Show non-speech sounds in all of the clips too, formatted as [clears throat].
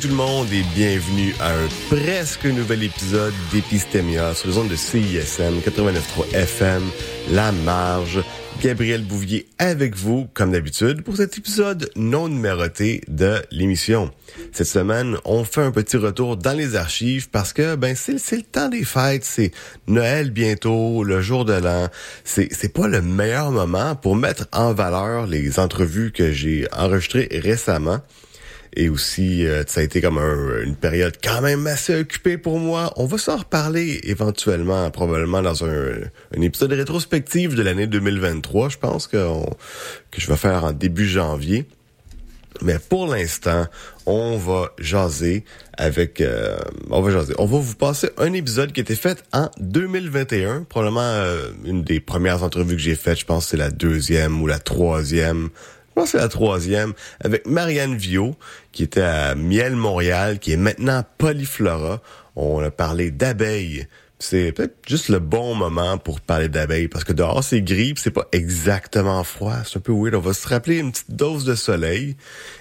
Tout le monde et bienvenue à un presque nouvel épisode d'Epistemia sur les ondes de CISM 89.3 FM, La Marge. Gabriel Bouvier avec vous, comme d'habitude, pour cet épisode non numéroté de l'émission. Cette semaine, on fait un petit retour dans les archives parce que ben c'est le temps des fêtes, c'est Noël bientôt, le jour de l'an. C'est c'est pas le meilleur moment pour mettre en valeur les entrevues que j'ai enregistrées récemment. Et aussi, euh, ça a été comme une période quand même assez occupée pour moi. On va s'en reparler éventuellement, probablement dans un, un épisode rétrospectif de l'année 2023. Je pense que, que je vais faire en début janvier. Mais pour l'instant, on va jaser avec... Euh, on va jaser. On va vous passer un épisode qui a été fait en 2021. Probablement euh, une des premières entrevues que j'ai faites. Je pense que c'est la deuxième ou la troisième je c'est la troisième, avec Marianne Vio, qui était à Miel Montréal, qui est maintenant Polyflora. On a parlé d'abeilles. C'est peut-être juste le bon moment pour parler d'abeilles, parce que dehors c'est gris, c'est pas exactement froid. C'est un peu weird. On va se rappeler une petite dose de soleil.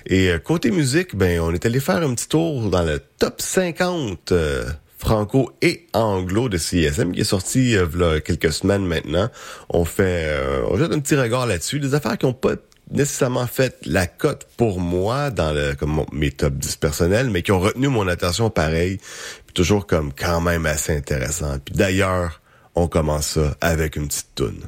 Et euh, côté musique, ben on est allé faire un petit tour dans le top 50 euh, franco et anglo de CSM qui est sorti euh, il y a quelques semaines maintenant. On fait on jette un petit regard là-dessus, des affaires qui ont pas nécessairement fait la cote pour moi dans le, comme mes top 10 personnels, mais qui ont retenu mon attention pareil, puis toujours comme quand même assez intéressant. Puis d'ailleurs, on commence ça avec une petite toune.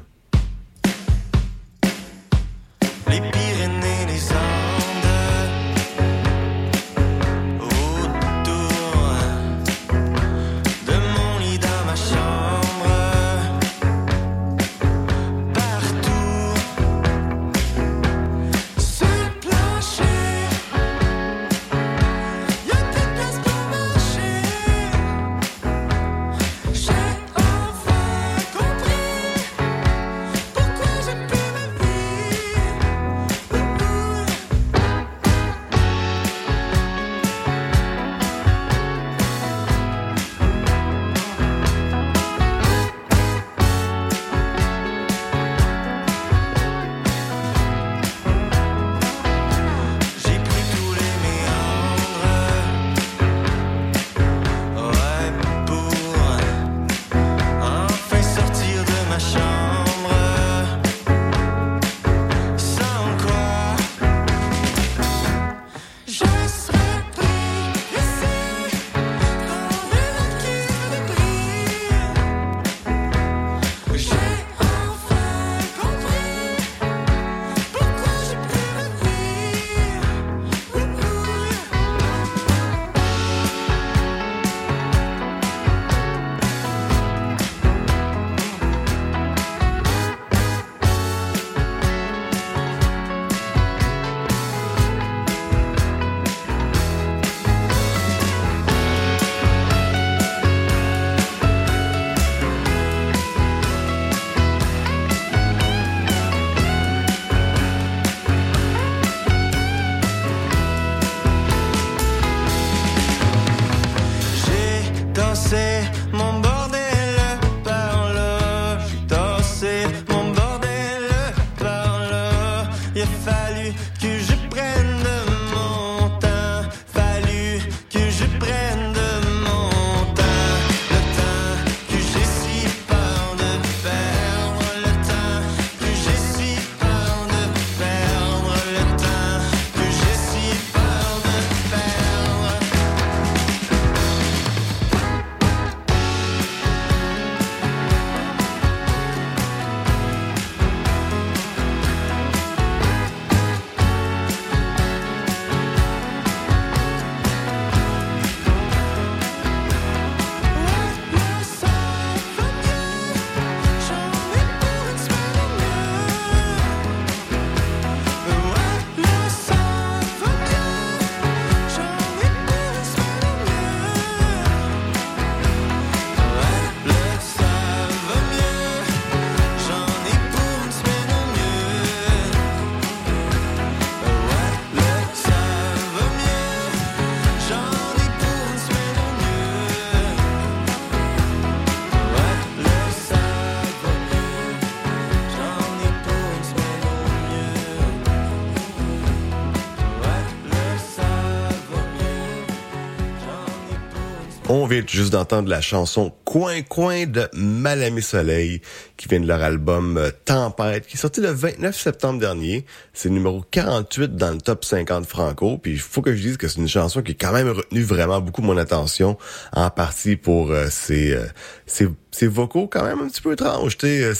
On vient juste d'entendre la chanson Coin Coin de Malamé Soleil qui vient de leur album euh, Tempête qui est sorti le 29 septembre dernier. C'est le numéro 48 dans le top 50 franco. Puis il faut que je dise que c'est une chanson qui a quand même retenu vraiment beaucoup mon attention en partie pour euh, ses, euh, ses, ses, vocaux quand même un petit peu étranges. C'est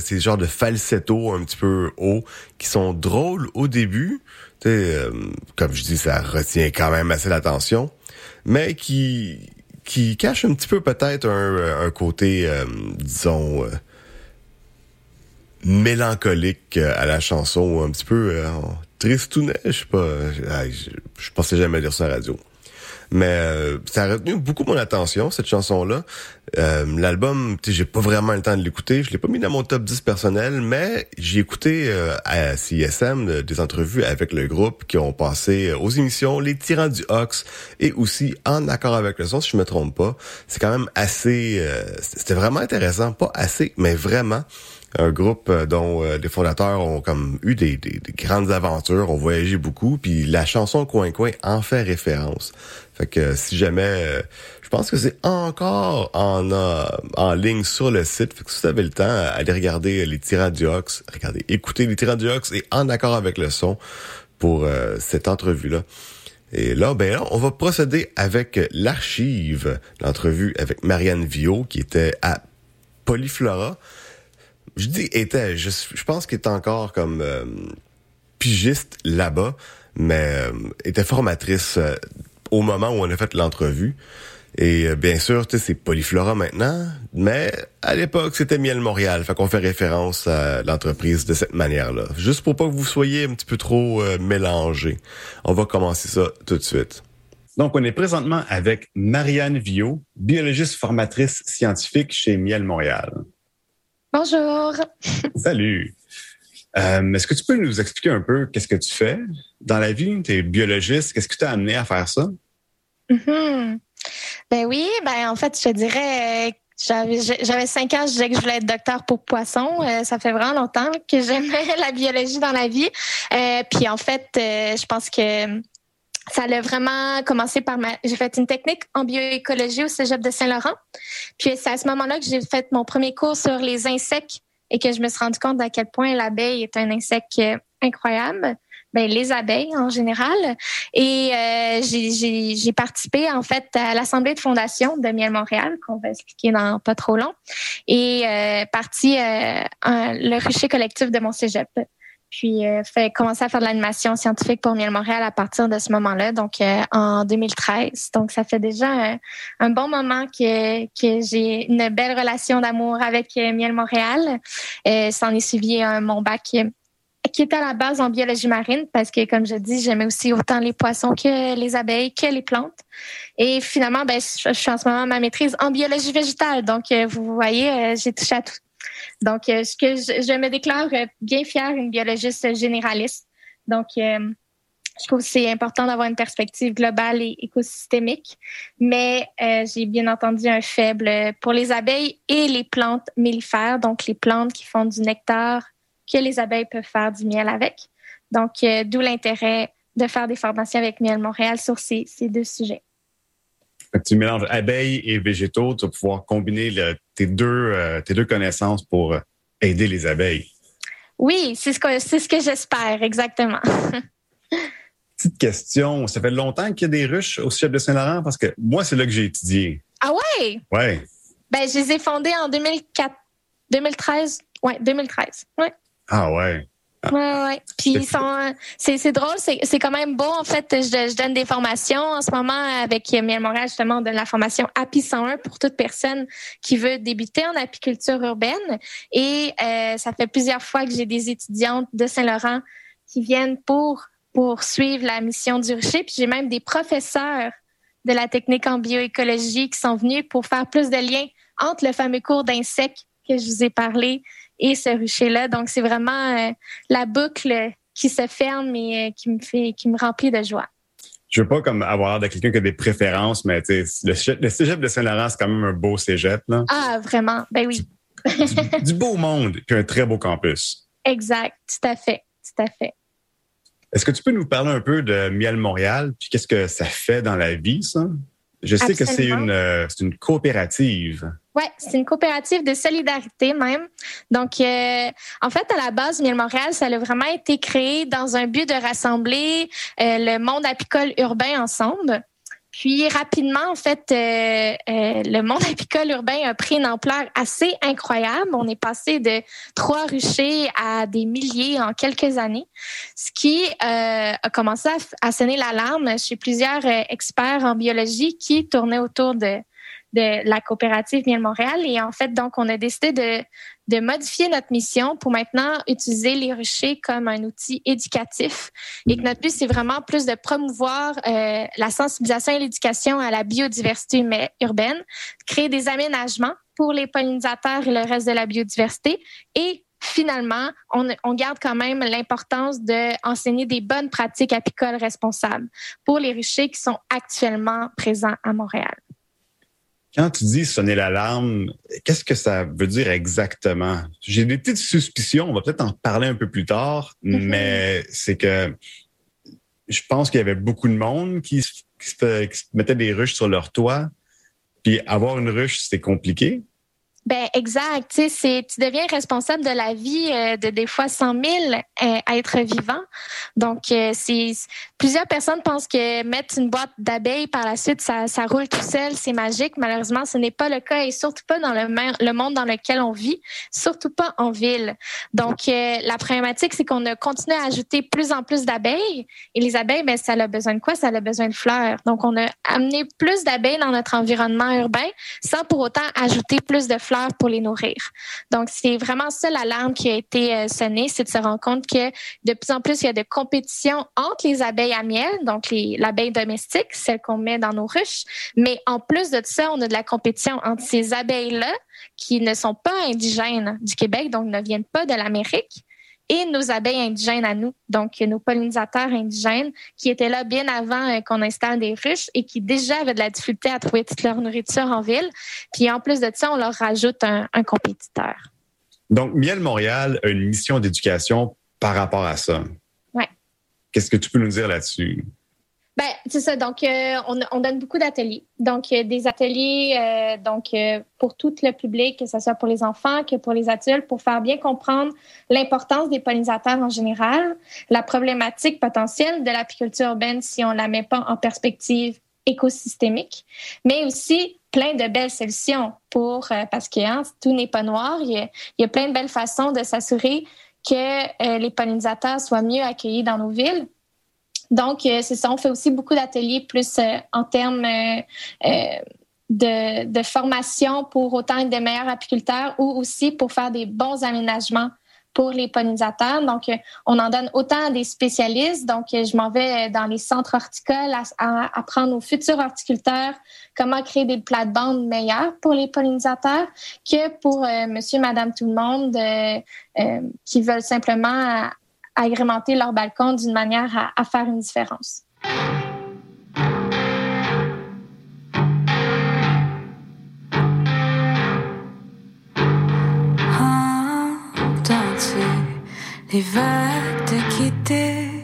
ces genres de falsetto un petit peu haut qui sont drôles au début. Comme je dis, ça retient quand même assez l'attention, mais qui qui cache un petit peu peut-être un, un, côté, euh, disons, euh, mélancolique à la chanson, un petit peu euh, tristounet, je sais pas, je, je, pensais jamais dire ça à la radio. Mais euh, ça a retenu beaucoup mon attention, cette chanson-là. Euh, L'album, j'ai pas vraiment le temps de l'écouter. Je l'ai pas mis dans mon top 10 personnel, mais j'ai écouté euh, à euh, des entrevues avec le groupe qui ont passé aux émissions Les Tyrans du Ox et aussi En accord avec le son, si je me trompe pas. C'est quand même assez... C'était vraiment intéressant. Pas assez, mais vraiment un groupe euh, dont euh, les fondateurs ont comme eu des, des, grandes aventures, ont voyagé beaucoup, puis la chanson Coin Coin en fait référence. Fait que si jamais, euh, je pense que c'est encore en en ligne sur le site. Fait que si vous avez le temps, allez regarder les Tyrans du Ox, regardez, écoutez les Tyrans du Ox et en accord avec le son pour cette entrevue-là. Et là, ben là, on va procéder avec l'archive, l'entrevue avec Marianne Vio qui était à Polyflora je dis était, je, je pense qu'il est encore comme euh, pigiste là-bas, mais euh, était formatrice euh, au moment où on a fait l'entrevue. Et bien sûr, c'est Polyflora maintenant, mais à l'époque, c'était Miel Montréal. Fait qu'on fait référence à l'entreprise de cette manière-là. Juste pour pas que vous soyez un petit peu trop mélangés. On va commencer ça tout de suite. Donc, on est présentement avec Marianne Viau, biologiste formatrice scientifique chez Miel Montréal. Bonjour. Salut. Euh, est-ce que tu peux nous expliquer un peu qu'est-ce que tu fais dans la vie? Tu es biologiste. Qu'est-ce qui t'a amené à faire ça? Mm-hmm. Ben oui, ben en fait, je te dirais j'avais cinq ans, je disais que je voulais être docteur pour poissons. Euh, ça fait vraiment longtemps que j'aimais [laughs] la biologie dans la vie. Euh, puis en fait, je pense que ça a vraiment commencé par ma. J'ai fait une technique en bioécologie au cégep de Saint-Laurent. Puis c'est à ce moment-là que j'ai fait mon premier cours sur les insectes et que je me suis rendu compte à quel point l'abeille est un insecte incroyable. Ben, les abeilles en général. Et euh, j'ai participé en fait à l'assemblée de fondation de Miel Montréal, qu'on va expliquer dans pas trop long, et euh, parti euh, le rucher collectif de mon cégep puis euh, fait commencer à faire de l'animation scientifique pour Miel Montréal à partir de ce moment-là, donc euh, en 2013. Donc ça fait déjà un, bon moment que, j'ai une belle relation d'amour avec euh, Miel Montréal. Euh, S'en est suivi mon bac qui était à la base en biologie marine parce que, comme je dis, j'aimais aussi autant les poissons que les abeilles, que les plantes. Et finalement, ben, je, suis en ce moment ma maîtrise en biologie végétale. Donc, vous voyez, j'ai touché à tout, donc, euh, ce que je, me déclare euh, bien fière, une biologiste généraliste. Donc, euh, je trouve que c'est important d'avoir une perspective globale et écosystémique, mais j'ai bien entendu un faible pour les abeilles et les plantes mellifères, donc les plantes qui font du nectar que les abeilles peuvent faire du miel avec. Donc, d'où l'intérêt de faire des formations avec Miel Montréal sur ces deux sujets tu mélanges abeilles et végétaux, tu vas pouvoir combiner tes, deux, euh, tes deux connaissances pour euh, aider les abeilles. Oui, c'est ce que, c'est ce que j'espère, exactement. [laughs] Petite question, ça fait longtemps qu'il y a des ruches au Chef de Saint-Laurent? Parce que moi, c'est là que j'ai étudié. Ah ouais? Ouais. Ben, je les ai fondés en 2004, 2013. Ouais, 2013. Ouais. Ah ouais. Ouais, ouais. Puis sont, c'est, drôle, c'est, quand même beau. En fait, je, je, donne des formations en ce moment avec Miel Montréal, justement, on donne la formation API 101 pour toute personne qui veut débuter en apiculture urbaine. Et euh, ça fait plusieurs fois que j'ai des étudiantes de Saint-Laurent qui viennent pour, pour suivre la mission du rucher. Puis j'ai même des professeurs de la technique en bioécologie qui sont venus pour faire plus de liens entre le fameux cours d'insectes que je vous ai parlé et ce rucher-là. Donc, c'est vraiment euh, la boucle qui se ferme et euh, qui me fait, qui me remplit de joie. Je veux pas comme avoir de quelqu'un qui a des préférences, mais le, le cégep de Saint-Laurent, c'est quand même un beau cégep. Là. Ah, vraiment? Ben oui. du, beau monde, puis un très beau campus. Exact, tout à fait, tout à fait. Est-ce que tu peux nous parler un peu de Miel Montréal, puis qu'est-ce que ça fait dans la vie, ça? Je sais que c'est une, euh, une coopérative. Oui, c'est une coopérative de solidarité même. Donc, euh, en fait, à la base, Miel Montréal, ça a vraiment été créé dans un but de rassembler euh, le monde apicole urbain ensemble. Puis rapidement, en fait, euh, euh, le monde [laughs] apicole urbain a pris une ampleur assez incroyable. On est passé de trois ruchers à des milliers en quelques années, ce qui euh, a commencé à, à sonner l'alarme chez plusieurs experts en biologie qui tournaient autour de, de la coopérative Miel Montréal. Et en fait, donc, on a décidé de, de modifier notre mission pour maintenant utiliser les ruchers comme un outil éducatif. Et que notre but, c'est vraiment plus de promouvoir euh, la sensibilisation et l'éducation à la biodiversité urbaine, créer des aménagements pour les pollinisateurs et le reste de la biodiversité et finalement, on, on, garde quand même l'importance d'enseigner des bonnes pratiques apicoles responsables pour les ruchers qui sont actuellement présents à Montréal. Quand tu dis sonner l'alarme, qu'est-ce que ça veut dire exactement? J'ai des petites suspicions, on va peut-être en parler un peu plus tard, mm-hmm. mais c'est que je pense qu'il y avait beaucoup de monde qui se, qui se mettait des ruches sur leur toit. Puis avoir une ruche, c'est compliqué. Ben exact. Tu deviens responsable de la vie euh, de des fois 100 000 euh, êtres vivants. Donc, euh, plusieurs personnes pensent que mettre une boîte d'abeilles par la suite, ça, roule tout seul, c'est magique. Malheureusement, ce n'est pas le cas et surtout pas dans le, monde dans lequel on vit, surtout pas en ville. Donc, la problématique, c'est qu'on a continué à ajouter plus en plus d'abeilles et les abeilles, ben ça a besoin de quoi? Ça a besoin de fleurs. Donc, on a amené plus d'abeilles dans notre environnement urbain sans pour autant ajouter plus de fleurs pour les nourrir. Donc, c'est vraiment ça l'alarme qui a été euh, sonnée, c'est de se rendre compte que de plus en plus, il y a de compétition entre les abeilles à miel, donc l'abeille domestique, celle qu'on met dans nos ruches. Mais en plus de ça, on a de la compétition entre ces abeilles-là qui ne sont pas indigènes du Québec, donc ne viennent pas de l'Amérique, et nos abeilles indigènes à nous, donc nos pollinisateurs indigènes qui étaient là bien avant euh, qu'on installe des ruches et qui déjà avaient de la difficulté à trouver toute leur nourriture en ville. Puis en plus de ça, on leur rajoute un, un compétiteur. Donc, Miel Montréal a une mission d'éducation par rapport à ça. Oui. Qu'est-ce que tu peux nous dire là-dessus? Ben, c'est ça. Donc, euh, on, on, donne beaucoup d'ateliers. Donc, euh, des ateliers euh, donc pour tout le public, que ce soit pour les enfants, que pour les adultes, pour faire bien comprendre l'importance des pollinisateurs en général, la problématique potentielle de l'apiculture urbaine si on la met pas en perspective écosystémique, mais aussi plein de belles solutions pour parce que hein, tout n'est pas noir. Il y, a, il y a plein de belles façons de s'assurer que les pollinisateurs soient mieux accueillis dans nos villes donc, euh, c'est ça, on fait aussi beaucoup d'ateliers plus euh, en termes euh, de, de, formation pour autant être des meilleurs apiculteurs ou aussi pour faire des bons aménagements pour les pollinisateurs. Donc, on en donne autant à des spécialistes. Donc, je m'en vais dans les centres horticoles à, apprendre aux futurs horticulteurs comment créer des plates-bandes meilleures pour les pollinisateurs que pour monsieur, madame, tout le monde qui veulent simplement agrémenter leur balcon d'une manière à, faire une différence. les vagues te quitter?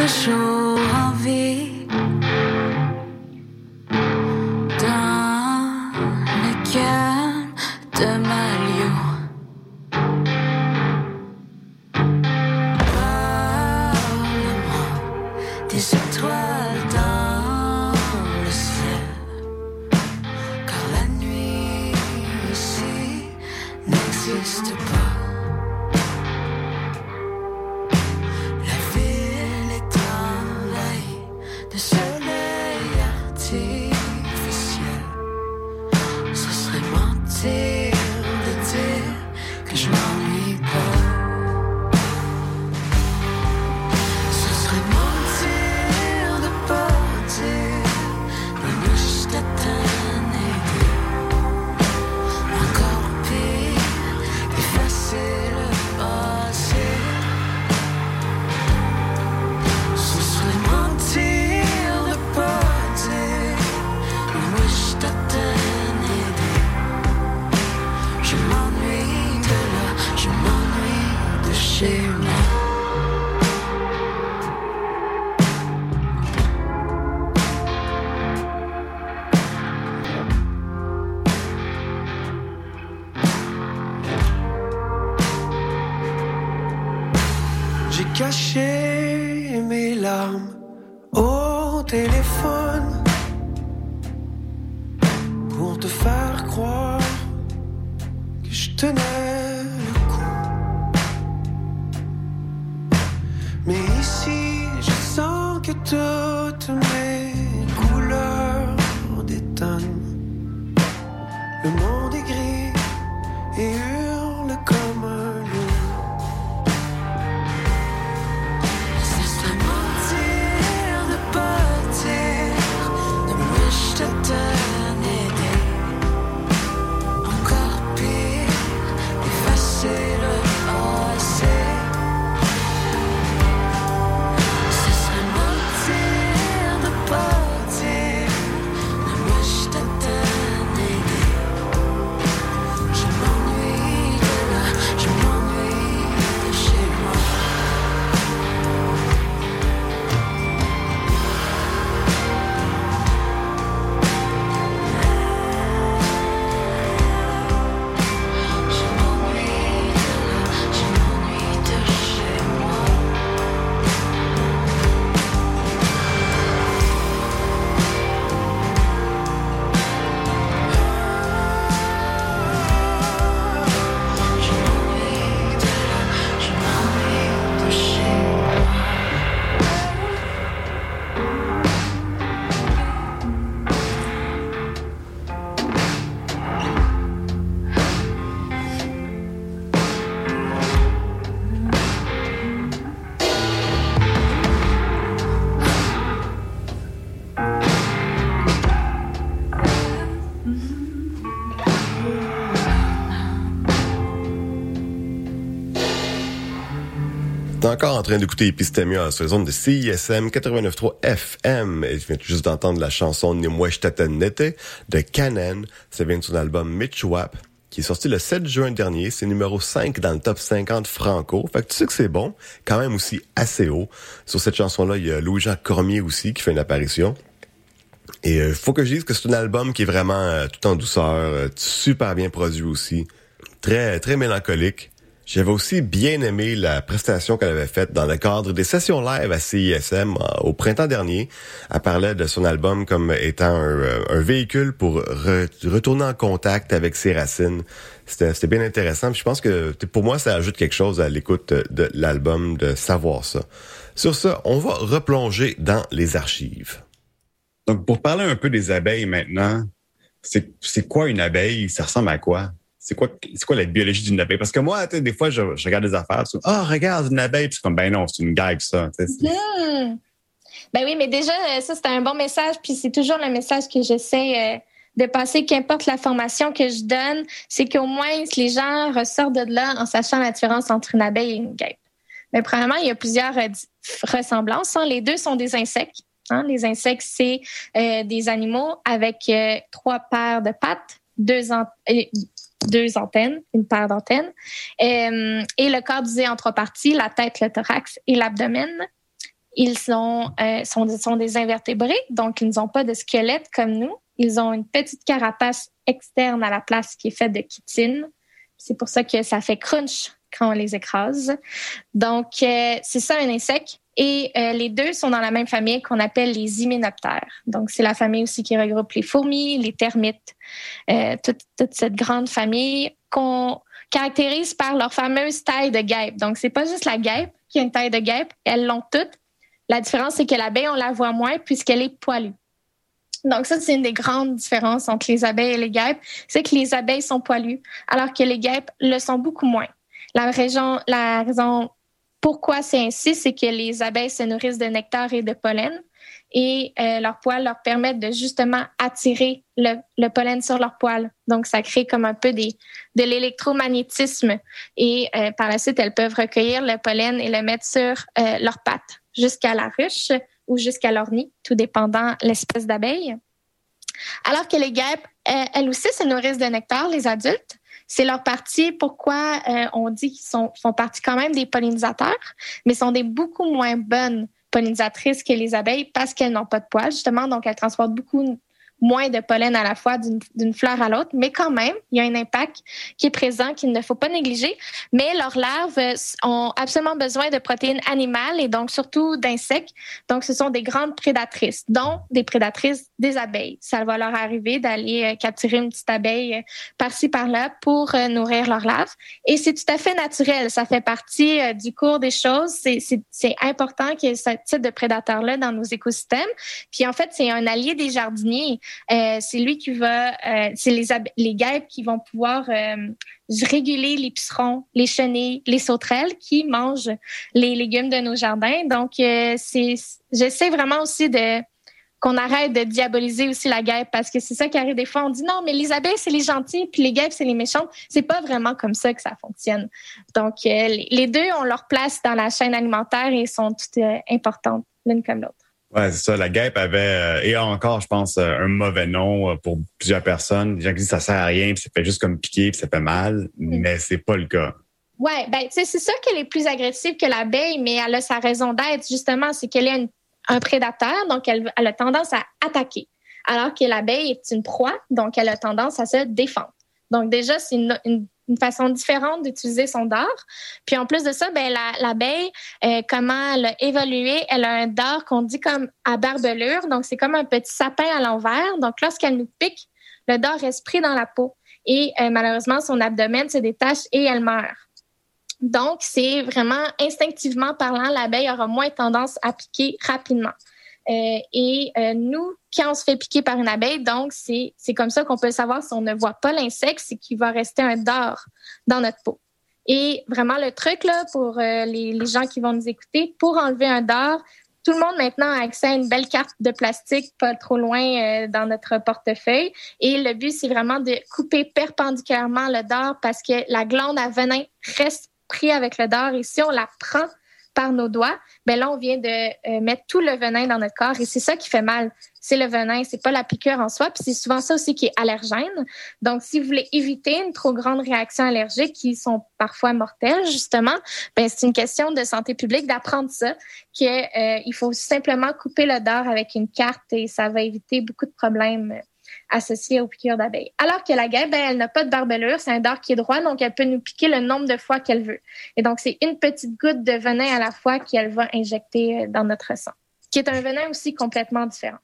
Toujours en encore en train d'écouter Epistemia sur les ondes de CISM 89.3 FM. Et je viens juste d'entendre la chanson Ni de Canon. Ça vient de son album Mitch Wap, qui est sorti le 7 juin dernier. C'est numéro 5 dans le top 50 franco. Fait que tu sais que c'est bon. Quand même aussi assez haut. Sur cette chanson-là, il y a Louis-Jean Cormier aussi qui fait une apparition. Et euh, faut que je dise que c'est un album qui est vraiment euh, tout en douceur, euh, super bien produit aussi, très très mélancolique. J'avais aussi bien aimé la prestation qu'elle avait faite dans le cadre des sessions live à CISM euh, au printemps dernier. Elle parlait de son album comme étant un, euh, véhicule pour re- retourner en contact avec ses racines. C'était bien intéressant. Puis je pense que pour moi, ça ajoute quelque chose à l'écoute de l'album de savoir ça. Sur ça, on va replonger dans les archives. Donc, pour parler un peu des abeilles maintenant, c'est quoi une abeille? Ça ressemble à quoi? C'est quoi, c'est quoi la biologie d'une abeille? Parce que moi, des fois, je, regarde des affaires, ah, regarde une abeille, puis c'est comme, ben non, c'est une gag, ça. c'est-. Ben oui, mais déjà, euh, ça, c'était un bon message, puis c'est toujours le message que j'essaie euh, de passer, qu'importe la formation que je donne, c'est qu'au moins, les gens ressortent de là en sachant la différence entre une abeille et une guêpe. Mais premièrement, il y a plusieurs euh, ressemblances. hein. Les deux sont des insectes. hein. Les insectes, c'est des animaux avec trois paires de pattes, deux, deux antennes, une paire d'antennes, euh, et le corps divisé en trois parties, la tête, le thorax et l'abdomen. Ils sont, euh, sont, sont des invertébrés, donc ils n'ont pas de squelette comme nous. Ils ont une petite carapace externe à la place qui est faite de chitine. C'est pour ça que ça fait crunch quand on les écrase. Donc, euh, c'est ça un insecte. Et euh, les deux sont dans la même famille qu'on appelle les hyménoptères. Donc, c'est la famille aussi qui regroupe les fourmis, les termites, euh, toute, cette grande famille qu'on caractérise par leur fameuse taille de guêpe. Donc, c'est pas juste la guêpe qui a une taille de guêpe, elles l'ont toutes. La différence, c'est que l'abeille, on la voit moins puisqu'elle est poilue. Donc, ça, c'est une des grandes différences entre les abeilles et les guêpes, c'est que les abeilles sont poilues, alors que les guêpes le sont beaucoup moins. La raison pourquoi c'est ainsi, c'est que les abeilles se nourrissent de nectar et de pollen et leurs poils leur permettent de justement attirer le, le pollen sur leurs poils. Donc, ça crée comme un peu des, de l'électromagnétisme et euh, par la suite, elles peuvent recueillir le pollen et le mettre sur euh, leurs pattes jusqu'à la ruche ou jusqu'à leur nid, tout dépendant l'espèce d'abeille. Alors que les guêpes, euh, elles aussi se nourrissent de nectar, les adultes. C'est leur partie. Pourquoi euh, on dit qu'ils sont, font partie quand même des pollinisateurs, mais sont des beaucoup moins bonnes pollinisatrices que les abeilles parce qu'elles n'ont pas de poils, justement. Donc, elles transportent beaucoup moins de pollen à la fois d'une fleur à l'autre, mais quand même, il y a un impact qui est présent qu'il ne faut pas négliger. Mais leurs larves euh, ont absolument besoin de protéines animales et donc surtout d'insectes. Donc, ce sont des grandes prédatrices, dont des prédatrices des abeilles. Ça va leur arriver d'aller euh, capturer une petite abeille euh, par-ci, par-là pour nourrir leurs larves. Et c'est tout à fait naturel. Ça fait partie du cours des choses. C'est- important qu'il y ait ce type de prédateur-là dans nos écosystèmes. Puis en fait, c'est un allié des jardiniers. Euh, c'est lui qui va, euh, c'est les, guêpes qui vont pouvoir euh, réguler les pucerons, les chenilles, les sauterelles qui mangent les légumes de nos jardins. Donc, c'est, j'essaie vraiment aussi qu'on arrête de diaboliser aussi la guêpe parce que c'est ça qui arrive des fois. On dit non, mais les abeilles, c'est les gentils, puis les guêpes, c'est les méchantes. C'est pas vraiment comme ça que ça fonctionne. Donc, les deux ont leur place dans la chaîne alimentaire et sont toutes importantes l'une comme l'autre. Ouais, c'est ça. La guêpe avait, euh, et a encore, je pense, euh, un mauvais nom euh, pour plusieurs personnes. Les gens qui disent que ça sert à rien, puis ça fait juste comme piquer, puis ça fait mal. Mais c'est pas le cas. Ouais, ben, c'est sûr qu'elle est plus agressive que l'abeille, mais elle a sa raison d'être, justement, c'est qu'elle est une- un prédateur, donc elle, elle a tendance à attaquer. Alors que l'abeille est une proie, donc elle a tendance à se défendre. Donc, déjà, c'est une, une- une façon différente d'utiliser son dard. Puis, en plus de ça, ben, la- l'abeille, euh, comment elle a évolué, elle a un dard qu'on dit comme à barbelure. Donc, c'est comme un petit sapin à l'envers. Donc, lorsqu'elle nous pique, le dard reste pris dans la peau. Et euh, malheureusement, son abdomen se détache et elle meurt. Donc, c'est vraiment instinctivement parlant, l'abeille aura moins tendance à piquer rapidement. Euh, et euh, nous, quand on se fait piquer par une abeille, donc c'est c'est comme ça qu'on peut savoir si on ne voit pas l'insecte, c'est qu'il va rester un dard dans notre peau. Et vraiment le truc là pour euh, les, gens qui vont nous écouter, pour enlever un dard, tout le monde maintenant a accès à une belle carte de plastique pas trop loin dans notre portefeuille. Et le but, c'est vraiment de couper perpendiculairement le dard parce que la glande à venin reste pris avec le dard. Et si on la prend par nos doigts, ben là, on vient de euh, mettre tout le venin dans notre corps. Et c'est ça qui fait mal. C'est le venin, c'est pas la piqûre en soi. Puis c'est souvent ça aussi qui est allergène. Donc, si vous voulez éviter une trop grande réaction allergique qui sont parfois mortelles, justement, ben c'est une question de santé publique d'apprendre ça, qu'il euh, faut simplement couper le dard avec une carte et ça va éviter beaucoup de problèmes associés aux piqûres d'abeilles. Alors que la guêpe, ben, elle n'a pas de barbelure, c'est un dard qui est droit, donc elle peut nous piquer le nombre de fois qu'elle veut. Et donc, c'est une petite goutte de venin à la fois qu'elle va injecter euh, dans notre sang, qui est un venin aussi complètement différent.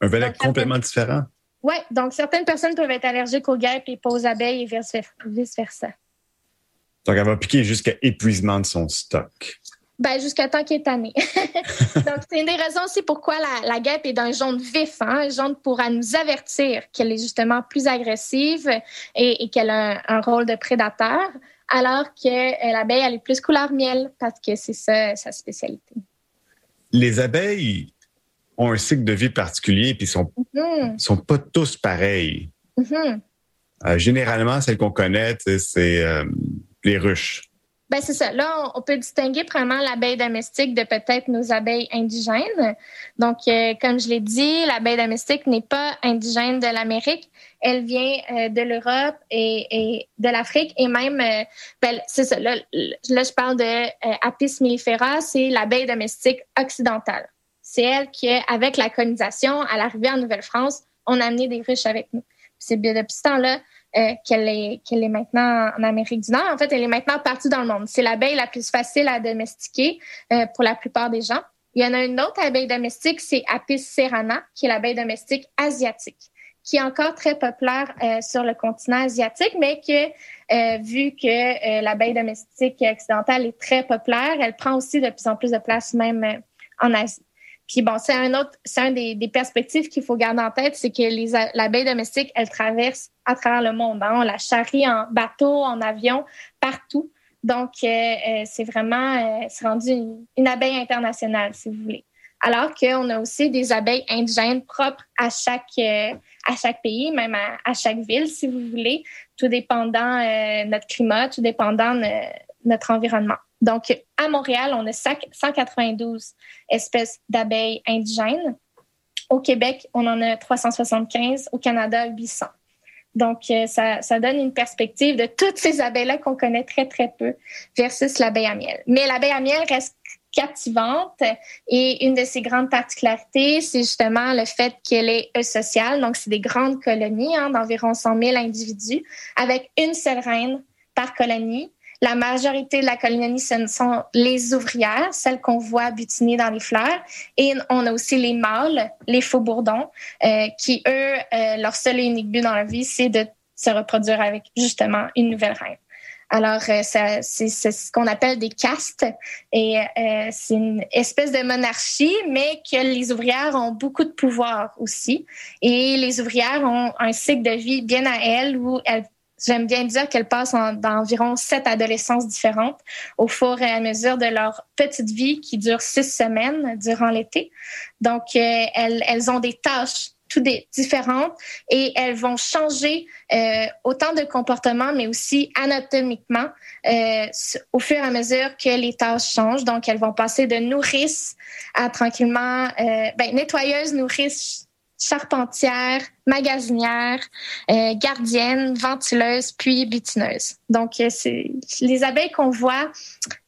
Un venin Donc, complètement différent? Oui, donc certaines personnes peuvent être allergiques aux guêpes et pas aux abeilles et vice- vice-versa. Donc, elle va piquer jusqu'à épuisement de son stock. Ben, jusqu'à temps qu'il est tanné. [laughs] Donc, c'est une des raisons aussi pourquoi la, la guêpe est d'un jaune vif, hein, un jaune pour à nous avertir qu'elle est justement plus agressive et, et qu'elle a un, un rôle de prédateur, alors que euh, l'abeille, elle est plus couleur miel parce que c'est ça sa spécialité. Les abeilles ont un cycle de vie particulier, puis sont, Mhm, sont pas tous pareils. mhm. Euh, généralement, celles qu'on connaît, c'est euh, les ruches. Ben c'est ça. Là, on, peut distinguer vraiment l'abeille domestique de peut-être nos abeilles indigènes. Donc, euh, comme je l'ai dit, l'abeille domestique n'est pas indigène de l'Amérique. Elle vient euh, de l'Europe et, de l'Afrique et même, euh, ben, c'est ça. Là, là, je parle de Apis mellifera, c'est l'abeille domestique occidentale. C'est elle qui, avec la colonisation, à l'arrivée en Nouvelle-France, on a amené des ruches avec nous. Puis C'est bien depuis ce temps-là euh, qu'elle est, qu'elle est maintenant en Amérique du Nord. En fait, elle est maintenant partout dans le monde. C'est l'abeille la plus facile à domestiquer euh, pour la plupart des gens. Il y en a une autre abeille domestique, c'est Apis cerana, qui est l'abeille domestique asiatique, qui est encore très populaire euh, sur le continent asiatique, mais que euh, vu que euh, l'abeille domestique occidentale est très populaire, elle prend aussi de plus en plus de place même euh, en Asie. Puis bon, c'est un autre, c'est un des, des perspectives qu'il faut garder en tête, c'est que les l'abeille domestique, elle traverse à travers le monde. hein. On la charrie en bateau, en avion, partout. Donc, euh, euh, c'est vraiment, euh, c'est rendu une, une abeille internationale, si vous voulez. Alors qu'on a aussi des abeilles indigènes propres à chaque, euh, à chaque pays, même à, à chaque ville, si vous voulez, tout dépendant euh, notre climat, tout dépendant de notre environnement. Donc, à Montréal, on a sac- 192 espèces d'abeilles indigènes. Au Québec, on en a 375. Au Canada, 800. Donc, euh, ça, ça donne une perspective de toutes ces abeilles-là qu'on connaît très, très peu versus l'abeille à miel. Mais l'abeille à miel reste captivante. Et une de ses grandes particularités, c'est justement le fait qu'elle est eusociale. Donc, c'est des grandes colonies hein, d'environ 100 000 individus avec une seule reine par colonie. La majorité de la colonie, ce sont les ouvrières, celles qu'on voit butiner dans les fleurs. Et on a aussi les mâles, les faux bourdons, euh, qui, eux, euh, leur seul et unique but dans la vie, c'est de se reproduire avec justement une nouvelle reine. Alors, euh, c'est ce qu'on appelle des castes et euh, c'est une espèce de monarchie, mais que les ouvrières ont beaucoup de pouvoir aussi. Et les ouvrières ont un cycle de vie bien à elles où elles J'aime bien dire qu'elles passent en, d'environ sept adolescences différentes au fur et à mesure de leur petite vie qui dure six semaines durant l'été. Donc, euh, elles, elles ont des tâches toutes différentes et elles vont changer euh, autant de comportement, mais aussi anatomiquement euh, au fur et à mesure que les tâches changent. Donc, elles vont passer de nourrice à tranquillement, euh, ben, nettoyeuse, nourrice, charpentière, magasinière, euh, gardienne, ventileuse, puis butineuse. Donc, euh, c'est les abeilles qu'on voit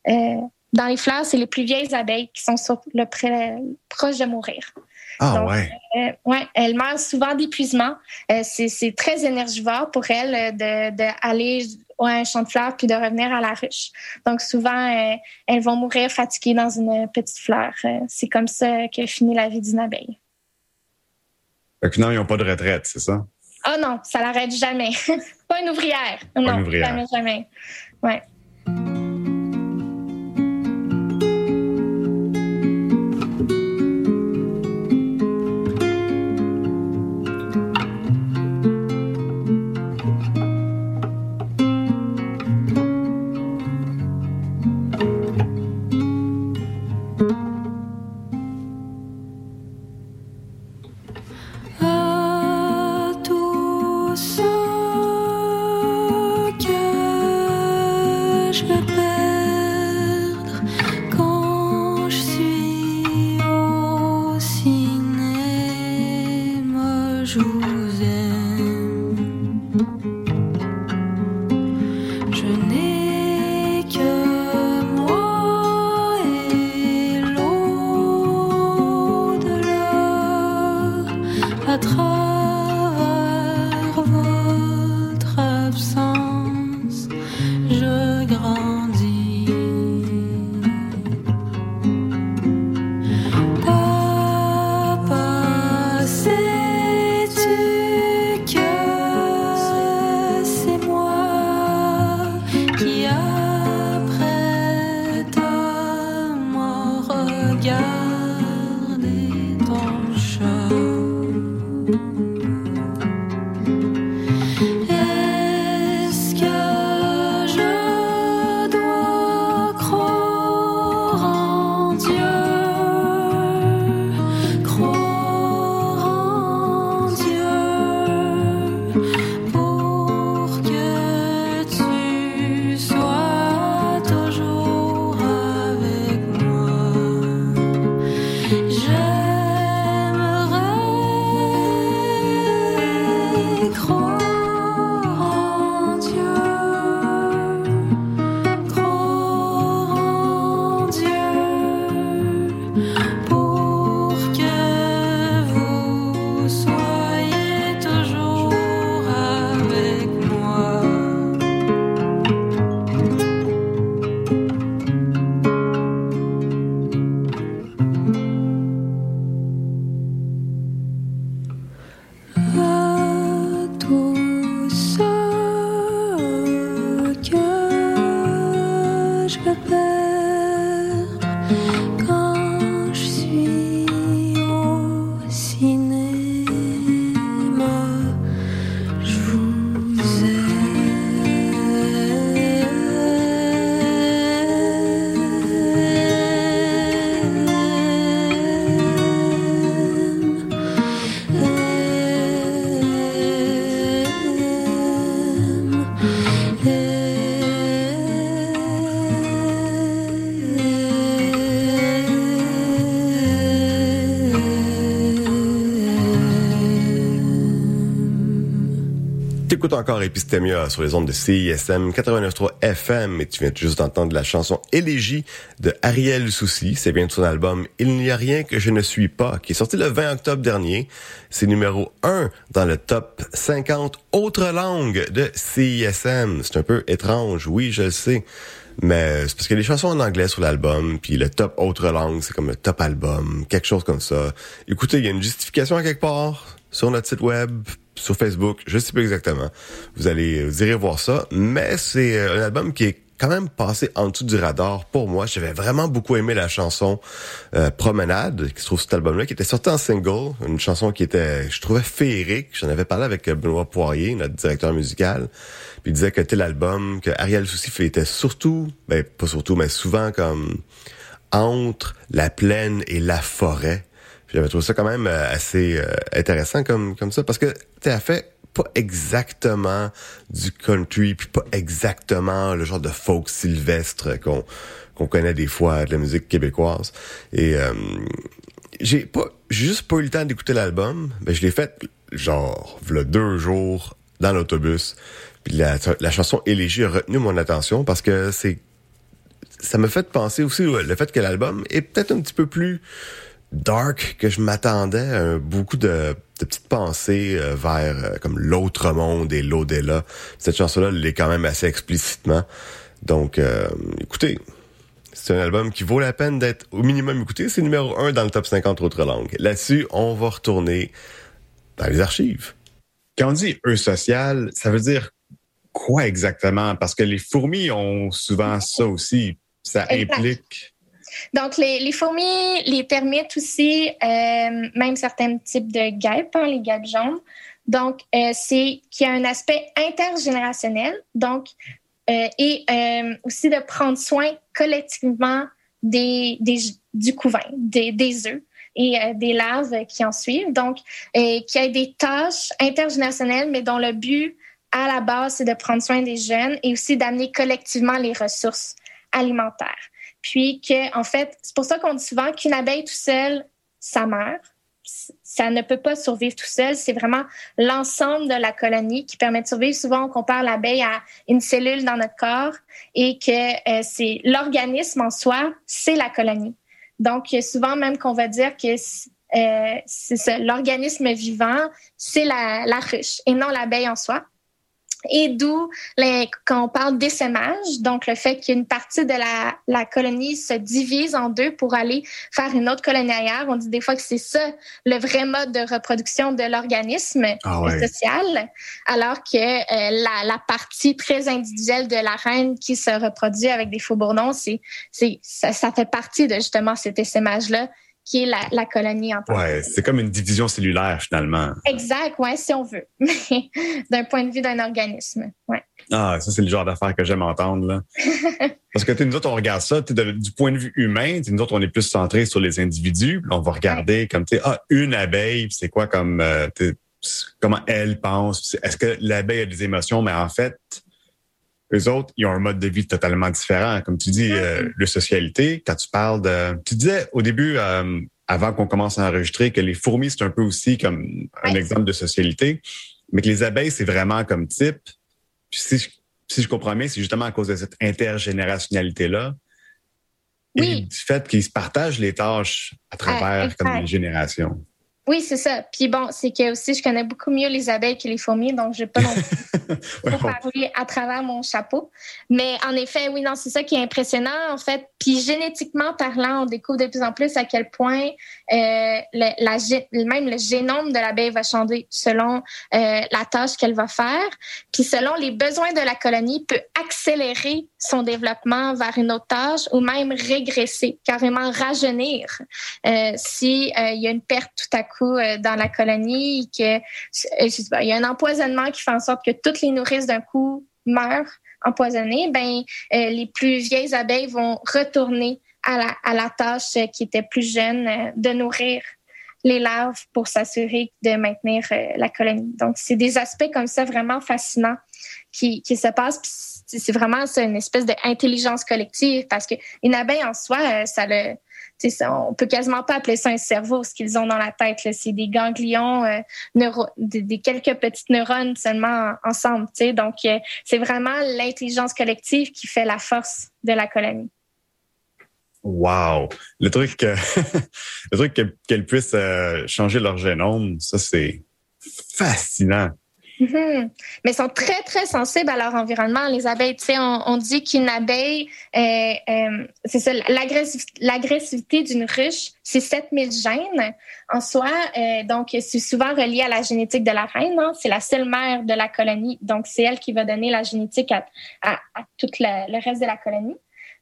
euh, dans les fleurs, c'est les plus vieilles abeilles qui sont sur le près, proches de mourir. Ah Donc, ouais. Euh, ouais, elles meurent souvent d'épuisement. Euh, c'est, très énergivore pour elles euh, de, aller à un champ de fleurs puis de revenir à la ruche. Donc souvent, euh, elles vont mourir fatiguées dans une petite fleur. C'est comme ça que finit la vie d'une abeille. Fait que finalement, ils n'ont pas de retraite, c'est ça? Ah non, ça l'arrête jamais. [laughs] pas une ouvrière. non, une ouvrière. jamais, jamais. Ouais. T'écoutes encore Epistemia sur les ondes de CISM 89.3 FM et tu viens juste d'entendre la chanson Élégie de Ariel Soucy. C'est bien de son album Il n'y a rien que je ne suis pas qui est sorti le 20 octobre dernier. C'est numéro 1 dans le top 50 autres langues de CISM. C'est un peu étrange, oui, je le sais. Mais c'est parce qu'il y a des chansons en anglais sur l'album, puis le top autre langue, c'est comme le top album, quelque chose comme ça. Écoutez, il y a une justification à quelque part sur notre site web, sur Facebook, je sais pas exactement. Vous allez, vous irez voir ça, mais c'est euh, un album qui est quand même passé en dessous du radar pour moi. J'avais vraiment beaucoup aimé la chanson euh, Promenade qui se trouve sur cet album-là, qui était sorti en single, une chanson qui était, je trouvais féerique. J'en avais parlé avec euh, Benoît Poirier, notre directeur musical, puis il disait que tel album, que Ariel Soucy était surtout, ben pas surtout, mais souvent comme entre la plaine et la forêt. J'avais trouvé ça quand même euh, assez euh, intéressant comme comme ça. Parce que tu as fait pas exactement du country puis pas exactement le genre de folk sylvestre qu'on qu'on connaît des fois de la musique québécoise. Et euh, j'ai pas juste pas eu le temps d'écouter l'album mais je l'ai fait genre v'là deux jours dans l'autobus. Puis la, la chanson Élégie a retenu mon attention parce que c'est ça me fait penser aussi le fait que l'album est peut-être un petit peu plus dark que je m'attendais. euh, beaucoup de, de petites pensées euh, vers euh, comme l'autre monde et l'au-delà. Cette chanson-là l'est quand même assez explicitement. Donc, euh, écoutez, c'est un album qui vaut la peine d'être au minimum écouté. C'est numéro un dans le top 50 autres langues. Là-dessus, on va retourner dans les archives. Quand on dit eux social, ça veut dire quoi exactement? Parce que les fourmis ont souvent ça aussi. Ça Exact. implique. Donc, les, fourmis les permettent aussi, euh, même certains types de guêpes, hein, les guêpes jaunes. Donc, euh, c'est qu'il y a un aspect intergénérationnel, donc, euh, et aussi de prendre soin collectivement du couvain, des, œufs et des larves qui en suivent. Donc, qu'il y ait des tâches intergénérationnelles, mais dont le but à la base, c'est de prendre soin des jeunes et aussi d'amener collectivement les ressources alimentaires. Puis que, en fait, c'est pour ça qu'on dit souvent qu'une abeille tout seule, ça meurt. Ça ne peut pas survivre tout seul. C'est vraiment l'ensemble de la colonie qui permet de survivre. Souvent, on compare l'abeille à une cellule dans notre corps et que euh, c'est l'organisme en soi, c'est la colonie. Donc, souvent même qu'on va dire que euh, c'est l'organisme vivant, c'est la ruche et non l'abeille en soi. Et d'où quand on parle d'essaimage, donc le fait qu'une partie de la, la colonie se divise en deux pour aller faire une autre colonie ailleurs, on dit des fois que c'est ça le vrai mode de reproduction de l'organisme Ah ouais. social, alors que euh, la, la partie très individuelle de la reine qui se reproduit avec des faux bourdons, c'est, c'est, ça, ça fait partie de justement cet essaimage-là qui est la, la colonie en tant Ouais, c'est comme une division cellulaire finalement. Exact, ouais, si on veut. [laughs] Mais d'un point de vue d'un organisme, ouais. Ah, ça, c'est le genre d'affaires que j'aime entendre. Là. [laughs] Parce que nous autres, on regarde ça de- du point de vue humain. Nous autres, on est plus centré sur les individus. On va regarder comme, tu sais, ah, une abeille, c'est quoi comme, euh, comment elle pense. Est-ce que l'abeille a des émotions? Mais en fait, eux autres, ils ont un mode de vie totalement différent. Comme tu dis, euh, le socialité, quand tu parles de... Tu disais au début, euh, avant qu'on commence à enregistrer, que les fourmis, c'est un peu aussi comme un exemple de socialité, mais que les abeilles, c'est vraiment comme type. Puis si je, si je comprends bien, c'est justement à cause de cette intergénérationnalité-là. Et du fait qu'ils se partagent les tâches à travers exact. comme les générations. Oui, c'est ça. Puis bon, c'est que aussi, je connais beaucoup mieux les abeilles que les fourmis, donc je vais pas non plus [laughs] parler à travers mon chapeau. Mais en effet, oui, non, c'est ça qui est impressionnant, en fait. Puis génétiquement parlant, on découvre de plus en plus à quel point euh, le- la, même le génome de l'abeille va changer selon euh, la tâche qu'elle va faire. Puis selon les besoins de la colonie, peut accélérer son développement vers une autre tâche ou même régresser, carrément rajeunir. Euh, si euh, il y a une perte tout à coup euh, dans la colonie, que euh, pas, il y a un empoisonnement qui fait en sorte que toutes les nourrices d'un coup meurent empoisonnées, ben euh, les plus vieilles abeilles vont retourner à la, à la tâche euh, qui était plus jeune de nourrir les larves pour s'assurer de maintenir la colonie. Donc, c'est des aspects comme ça vraiment fascinants qui, se. Puis c'est vraiment ça, une espèce d'intelligence collective parce qu'une abeille en soi, euh, ça le on peut quasiment pas appeler ça un cerveau, ce qu'ils ont dans la tête. C'est des ganglions, euh, neuro- des, quelques petites neurones seulement en- ensemble. tu sais. Donc, euh, c'est vraiment l'intelligence collective qui fait la force de la colonie. Wow! Le truc, que- [laughs] le truc que- qu'elles puissent changer leur génome, ça, c'est fascinant. Mhm. Mais ils sont très, très sensibles à leur environnement. Les abeilles, tu sais, on, on dit qu'une abeille, euh, euh, c'est ça, l'agressivité d'une ruche, c'est 7000 gènes en soi. Euh, donc, c'est souvent relié à la génétique de la reine. hein. C'est la seule mère de la colonie. Donc, c'est elle qui va donner la génétique à, à, à tout le reste de la colonie.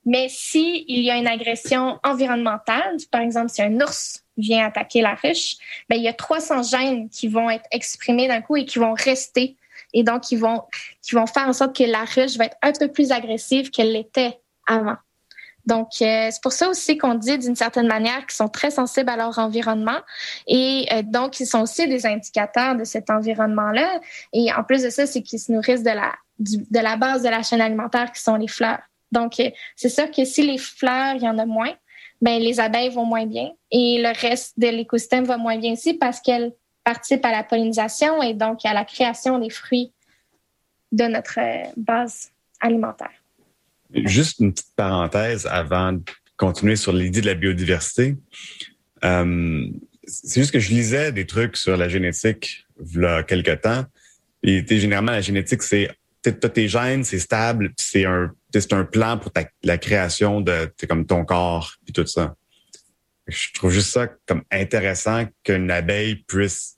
Mais si il y a une agression environnementale, par exemple, si un ours vient attaquer la ruche, ben, il y a 300 gènes qui vont être exprimés d'un coup et qui vont rester. Et donc, ils vont, qui vont faire en sorte que la ruche va être un peu plus agressive qu'elle l'était avant. Donc, euh, c'est pour ça aussi qu'on dit d'une certaine manière qu'ils sont très sensibles à leur environnement et euh, donc ils sont aussi des indicateurs de cet environnement-là. Et en plus de ça, c'est qu'ils se nourrissent de la, de la base de la chaîne alimentaire qui sont les fleurs. Donc, euh, c'est sûr que si les fleurs, il y en a moins, ben les abeilles vont moins bien et le reste de l'écosystème va moins bien aussi parce qu'elles participent à la pollinisation et donc à la création des fruits de notre euh, base alimentaire. Juste une petite parenthèse avant de continuer sur l'idée de la biodiversité. Euh, c'est juste que je lisais des trucs sur la génétique il y a quelque temps. Et généralement, la génétique, c'est t'as tes gènes, c'est stable, c'est un, c'est un plan pour ta, la création de comme ton corps puis tout ça. Je trouve juste ça comme intéressant qu'une abeille puisse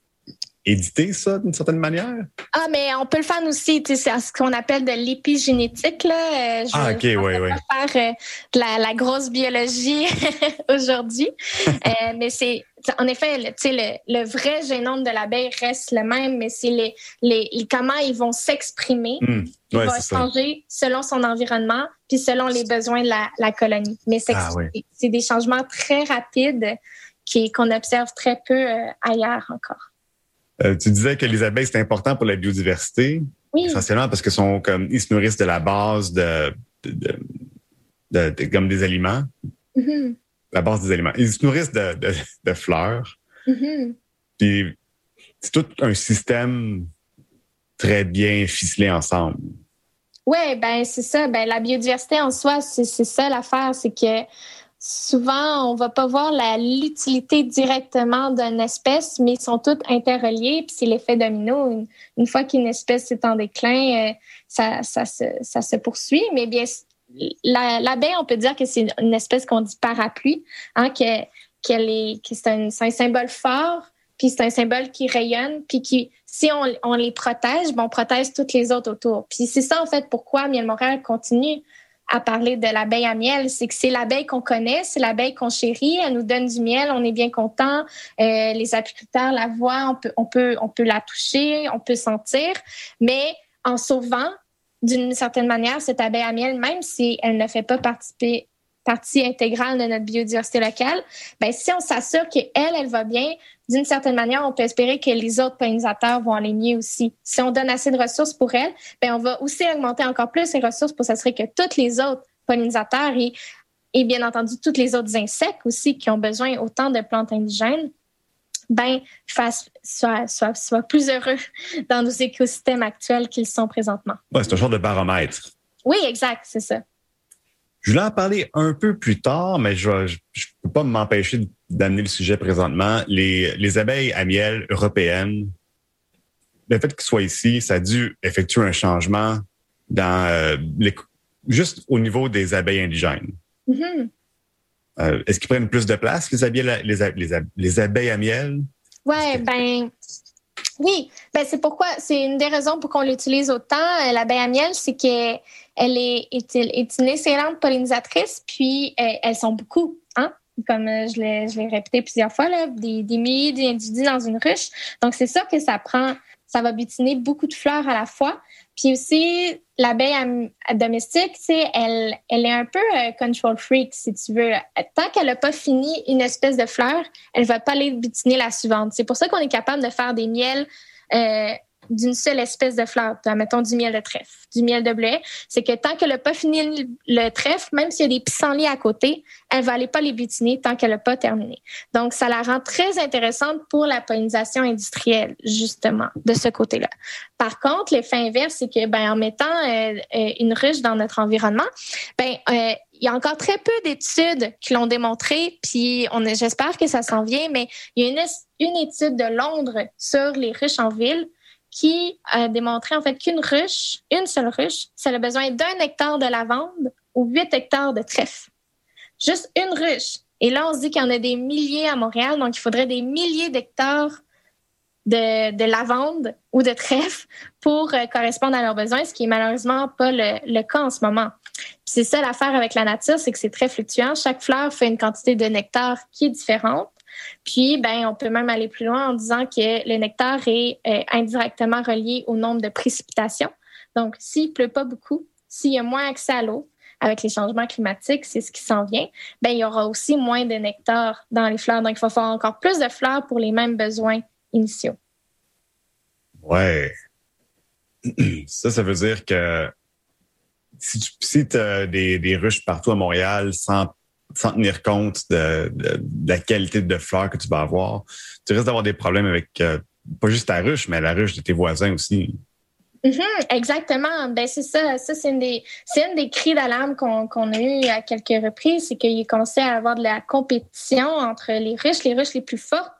éditer ça d'une certaine manière. Ah, mais on peut le faire aussi, c'est ce qu'on appelle de l'épigénétique, là. Euh, je- Ah, ok, ouais. pas faire euh, de la, la grosse biologie [laughs] aujourd'hui. Euh, mais c'est, en effet, le, le, le vrai génome de l'abeille reste le même, mais c'est les, les, les- comment ils vont s'exprimer qui Ouais, va ça. changer selon son environnement puis selon les besoins de la, la colonie. Mais c'est Ah, c'est des changements très rapides qui- qu'on observe très peu euh, ailleurs encore. Euh, tu disais que les abeilles, c'est important pour la biodiversité, Oui. essentiellement parce que sont comme ils se nourrissent de la base de, de, de- de- de- comme des aliments, Mhm. La base des aliments. Ils se nourrissent de, de, de fleurs. Mhm. Puis c'est tout un système très bien ficelé ensemble. Oui, ben c'est ça. Ben, la biodiversité en soi, c'est c'est ça l'affaire, c'est que souvent, on va pas voir l'utilité directement d'une espèce, mais ils sont toutes interreliés, puis c'est l'effet domino. Une, une fois qu'une espèce est en déclin, euh, ça, ça, se, ça se poursuit. Mais bien, l'abeille, on peut dire que c'est une espèce qu'on dit parapluie, hein, que, qu'elle est, c'est un, symbole fort, puis c'est un symbole qui rayonne, puis qui, si on, on les protège, ben on protège toutes les autres autour. Puis c'est ça, en fait, pourquoi Miel Montréal continue à parler de l'abeille à miel, c'est que c'est l'abeille qu'on connaît, c'est l'abeille qu'on chérit, elle nous donne du miel, on est bien content, euh, les apiculteurs la voient, on peut, on, peut, on peut la toucher, on peut sentir, mais en sauvant d'une certaine manière cette abeille à miel, même si elle ne fait pas partie intégrale de notre biodiversité locale, ben si on s'assure qu'elle, elle va bien, d'une certaine manière, on peut espérer que les autres pollinisateurs vont aller mieux aussi. Si on donne assez de ressources pour elle, ben on va aussi augmenter encore plus les ressources pour s'assurer que tous les autres pollinisateurs et, et bien entendu tous les autres insectes aussi qui ont besoin autant de plantes indigènes, ben fassent, soient, soient, soient plus heureux [laughs] dans nos écosystèmes actuels qu'ils sont présentement. Ouais, c'est un genre de baromètre. Oui, exact, c'est ça. Je voulais en parler un peu plus tard, mais je ne peux pas m'empêcher d'amener le sujet présentement. Les, les abeilles à miel européennes, le fait qu'ils soient ici, ça a dû effectuer un changement dans euh, les- juste au niveau des abeilles indigènes. Mhm. Euh, Est-ce qu'ils prennent plus de place, les abeilles, les, les, a- les abeilles à miel? Ouais, ben oui, ben c'est pourquoi c'est une des raisons pour qu'on l'utilise autant euh, l'abeille à miel, c'est que elle est, est, est une excellente pollinisatrice, puis euh, elles sont beaucoup, hein, comme je l'ai je l'ai répété plusieurs fois là, des, des milliers d'individus dans une ruche. Donc c'est sûr que ça prend, ça va butiner beaucoup de fleurs à la fois. Puis aussi, l'abeille domestique, elle, elle est un peu euh, control freak, si tu veux. Tant qu'elle n'a pas fini une espèce de fleur, elle va pas aller butiner la suivante. C'est pour ça qu'on est capable de faire des miels euh, d'une seule espèce de fleur, mettons du miel de trèfle, du miel de bleuet, c'est que tant qu'elle n'a pas fini le, le trèfle, même s'il y a des pissenlits à côté, elle va aller pas les butiner tant qu'elle n'a pas terminé. Donc, ça la rend très intéressante pour la pollinisation industrielle, justement, de ce côté-là. Par contre, l'effet inverse, c'est que, ben, en mettant euh, euh, une ruche dans notre environnement, ben, euh, il y a encore très peu d'études qui l'ont démontré, puis on j'espère que ça s'en vient, mais il y a une, une étude de Londres sur les ruches en ville qui a démontré en fait qu'une ruche, une seule ruche, ça a besoin d'un hectare de lavande ou huit hectares de trèfle. Juste une ruche. Et là, on se dit qu'il y en a des milliers à Montréal, donc il faudrait des milliers d'hectares de, de lavande ou de trèfle pour euh, correspondre à leurs besoins, ce qui est malheureusement pas le, le cas en ce moment. C'est ça l'affaire avec la nature, c'est que c'est très fluctuant. Chaque fleur fait une quantité de nectar qui est différente. Puis, ben, on peut même aller plus loin en disant que le nectar est euh, indirectement relié au nombre de précipitations. Donc, s'il pleut pas beaucoup, s'il y a moins accès à l'eau, avec les changements climatiques, c'est ce qui s'en vient, ben, il y aura aussi moins de nectar dans les fleurs. Donc, il va falloir encore plus de fleurs pour les mêmes besoins initiaux. Ouais. [clears throat] Ça, ça veut dire que si tu si as des, des ruches partout à Montréal sans, sans tenir compte de, la qualité de fleurs que tu vas avoir, tu risques d'avoir des problèmes avec euh, pas juste ta ruche, mais la ruche de tes voisins aussi. Mhm, exactement. Ben c'est ça. Ça c'est une des une des cris d'alarme qu'on qu'on a eu à quelques reprises, c'est qu'il commençait à avoir de la compétition entre les riches. Les riches les plus fortes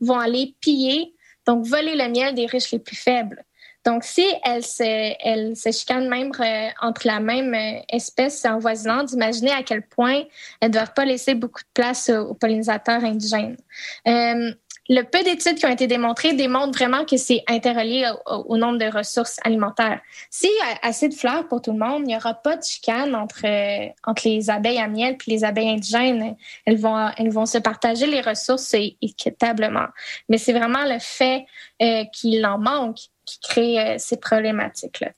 vont aller piller, donc voler le miel des riches les plus faibles. Donc si elles se chicanent même euh, entre la même euh, espèce en voisinante, imaginez à quel point elles ne doivent pas laisser beaucoup de place aux, pollinisateurs indigènes. Euh, le peu d'études qui ont été démontrées démontrent vraiment que c'est interrelié au, nombre de ressources alimentaires. S'il y a assez de fleurs pour tout le monde, il n'y aura pas de chicane entre, entre les abeilles à miel et les abeilles indigènes. Elles vont, elles vont se partager les ressources équitablement. Mais c'est vraiment le fait qu'il en manque qui crée euh, ces problématiques-là.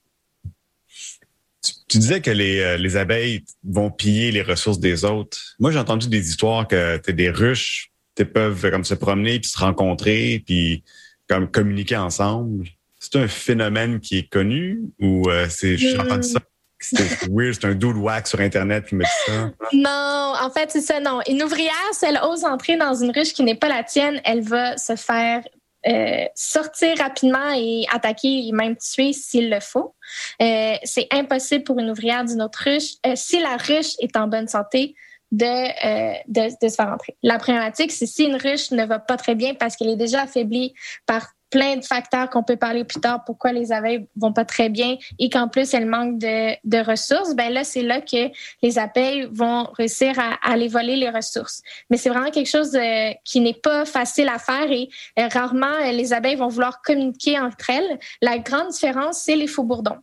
Tu, tu disais que les, euh, les abeilles vont piller les ressources des autres. Moi, j'ai entendu des histoires que t'as des ruches, peuvent comme se promener puis se rencontrer puis comme communiquer ensemble. C'est un phénomène qui est connu ou euh, c'est j'ai entendu ça? C'est weird, c'est un whack sur internet qui me dit ça. Non, en fait, c'est ça, non. Une ouvrière, si elle ose entrer dans une ruche qui n'est pas la tienne, elle va se faire euh, sortir rapidement et attaquer et même tuer s'il le faut. Euh, c'est impossible pour une ouvrière d'une autre ruche, euh, si la ruche est en bonne santé, de, euh, de, de se faire entrer. La problématique, c'est si une ruche ne va pas très bien parce qu'elle est déjà affaiblie par plein de facteurs qu'on peut parler plus tard, pourquoi les abeilles vont pas très bien et qu'en plus elles manquent de, de ressources, ben là, c'est là que les abeilles vont réussir à, à aller voler les ressources. Mais c'est vraiment quelque chose euh, qui n'est pas facile à faire et euh, rarement euh, les abeilles vont vouloir communiquer entre elles. La grande différence, c'est les faux bourdons.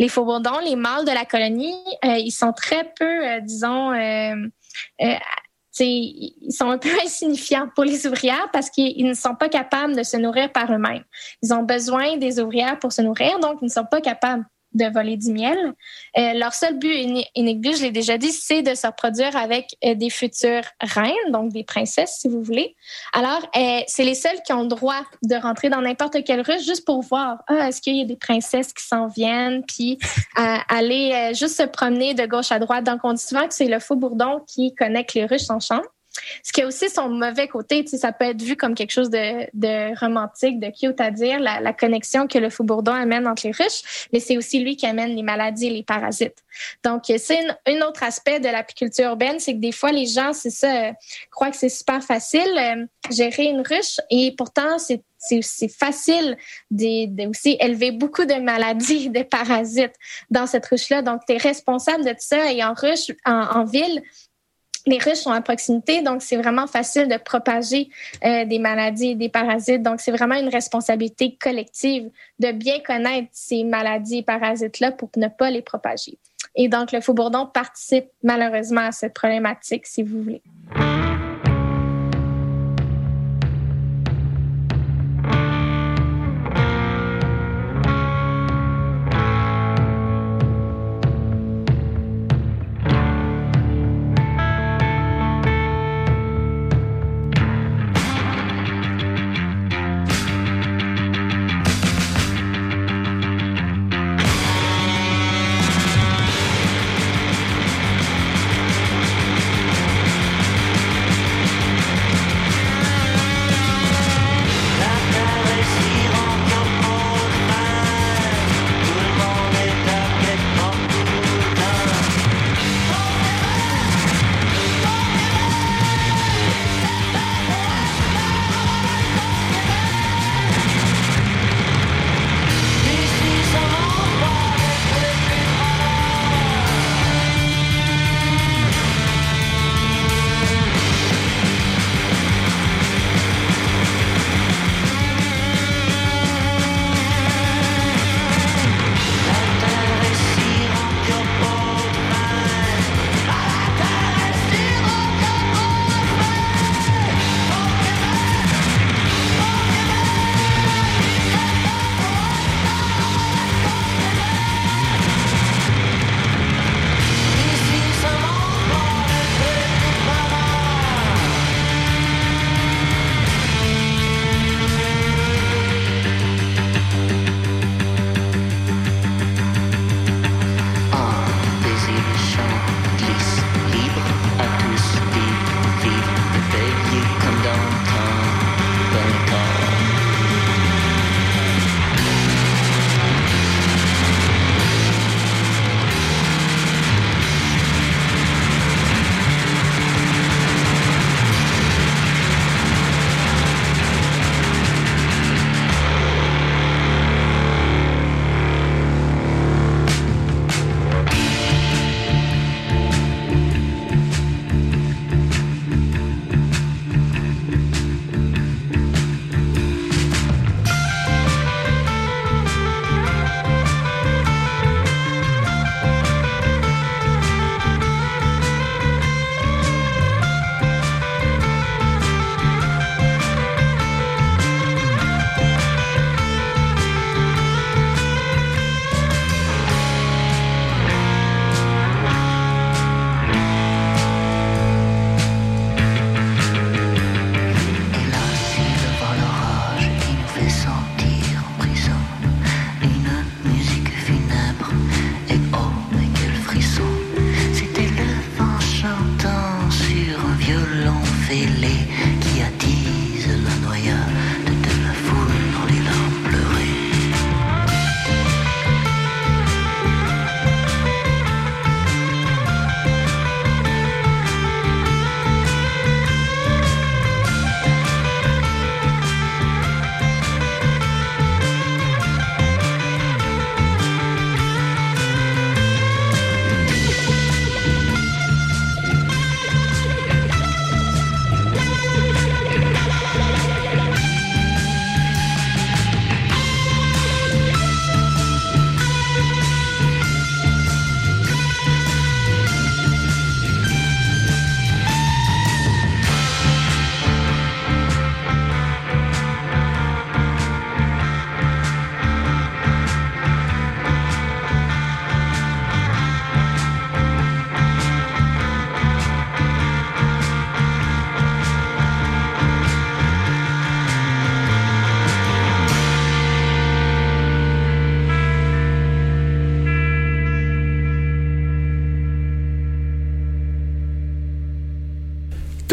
Les faux bourdons, les mâles de la colonie, euh, ils sont très peu, euh, disons, euh, ils sont un peu [laughs] insignifiants pour les ouvrières parce qu'ils ils ne sont pas capables de se nourrir par eux-mêmes. Ils ont besoin des ouvrières pour se nourrir, donc ils ne sont pas capables de voler du miel. Euh, leur seul but unique, je l'ai déjà dit, c'est de se reproduire avec euh, des futures reines, donc des princesses, si vous voulez. Alors, euh, c'est les seuls qui ont le droit de rentrer dans n'importe quelle ruche juste pour voir, ah, est-ce qu'il y a des princesses qui s'en viennent, puis aller euh, juste se promener de gauche à droite. Donc, on dit souvent que c'est le faux bourdon qui connecte les ruches en chambre. Ce qui a aussi son mauvais côté, ça peut être vu comme quelque chose de, romantique, de cute à dire, la, connexion que le faux bourdon amène entre les ruches, mais c'est aussi lui qui amène les maladies et les parasites. Donc, c'est un, autre aspect de l'apiculture urbaine, c'est que des fois, les gens, c'est ça, euh, croient que c'est super facile, euh, gérer une ruche, et pourtant, c'est c'est facile de, aussi élever beaucoup de maladies, de parasites dans cette ruche-là. Donc, tu es responsable de tout ça. Et en ruche, en ville, les ruches sont à proximité, donc c'est vraiment facile de propager euh, des maladies et des parasites. Donc, c'est vraiment une responsabilité collective de bien connaître ces maladies et parasites-là pour ne pas les propager. Et donc, le faux bourdon participe malheureusement à cette problématique, si vous voulez.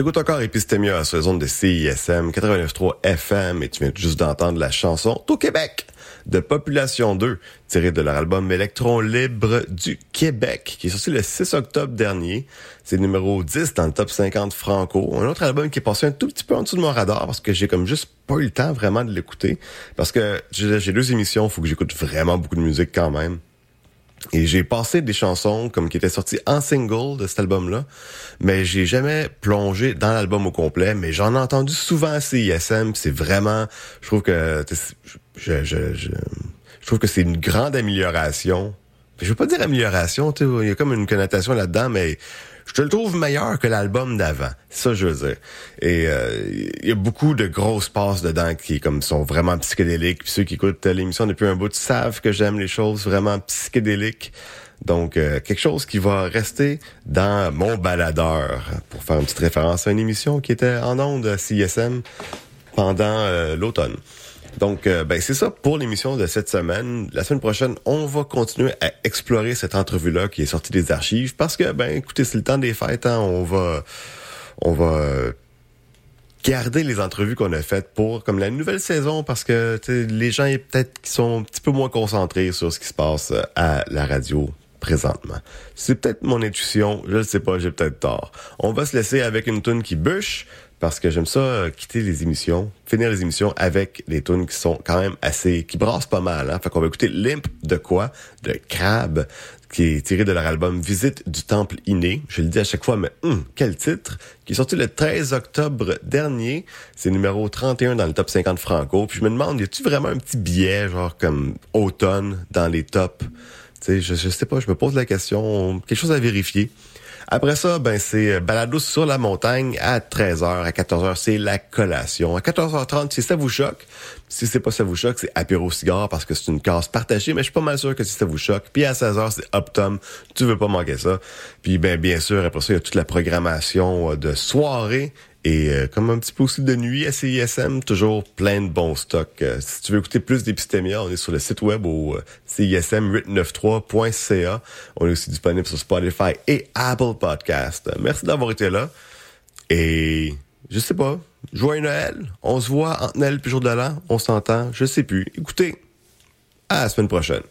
T'écoutes encore Épistémia sur les ondes de CISM 89.3 FM et tu viens juste d'entendre la chanson Au Québec de Population 2, tirée de leur album Électron libre du Québec, qui est sorti le 6 octobre dernier. C'est numéro 10 dans le top 50 franco. Un autre album qui est passé un tout petit peu en dessous de mon radar parce que j'ai comme juste pas eu le temps vraiment de l'écouter. Parce que j'ai deux émissions, faut que j'écoute vraiment beaucoup de musique quand même. Et j'ai passé des chansons comme qui étaient sorties en single de cet album-là, mais j'ai jamais plongé dans l'album au complet, mais j'en ai entendu souvent à CISM, c'est vraiment, je trouve que, je, je, je, je trouve que c'est une grande amélioration. Je veux pas dire amélioration, il y a comme une connotation là-dedans, mais je te le trouve meilleur que l'album d'avant. Ça je veux dire. Et euh, il y a beaucoup de grosses passes dedans qui comme sont vraiment psychédéliques. Puis ceux qui écoutent l'émission depuis un bout savent que j'aime les choses vraiment psychédéliques. Donc euh, quelque chose qui va rester dans mon baladeur pour faire une petite référence à une émission qui était en ondes à CISM pendant euh, l'automne. Donc, euh, ben c'est ça pour l'émission de cette semaine. La semaine prochaine, on va continuer à explorer cette entrevue-là qui est sortie des archives parce que, ben, écoutez, c'est le temps des fêtes. Hein, on va, on va garder les entrevues qu'on a faites pour comme la nouvelle saison parce que les gens peut-être qui sont un petit peu moins concentrés sur ce qui se passe euh, à la radio présentement. C'est peut-être mon intuition, je ne sais pas, j'ai peut-être tort. On va se laisser avec une tune qui bûche parce que j'aime ça euh, quitter les émissions, finir les émissions avec des tunes qui sont quand même assez qui brassent pas mal hein. Fait qu'on va écouter Limp de quoi? De Crab qui est tiré de leur album Visite du Temple Inné. Je le dis à chaque fois mais hum, quel titre? Qui est sorti le 13 octobre dernier, c'est numéro 31 dans le top 50 franco. Puis je me demande y a-tu vraiment un petit billet genre comme automne dans les tops je, sais pas, je me pose la question, quelque chose à vérifier. Après ça, ben c'est balado sur la montagne à 13h, à 14h, c'est la collation. À 14h30, si ça vous choque, si c'est pas ça vous choque, c'est apéro cigare parce que c'est une case partagée, mais je suis pas mal sûr que si ça vous choque. Puis à 16h, c'est Optum, tu veux pas manquer ça. Puis ben bien sûr, après ça, il y a toute la programmation euh, de soirée et euh, comme un petit peu aussi de nuit à CISM, toujours plein de bons stocks. Euh, si tu veux écouter plus d'épistémia, on est sur le site web au euh, cism893.ca. On est aussi disponible sur Spotify et Apple Podcast. Merci d'avoir été là. Et je sais pas, joyeux Noël. On se voit entre Noël puis jour de l'an. On s'entend, je sais plus. Écoutez, à la semaine prochaine.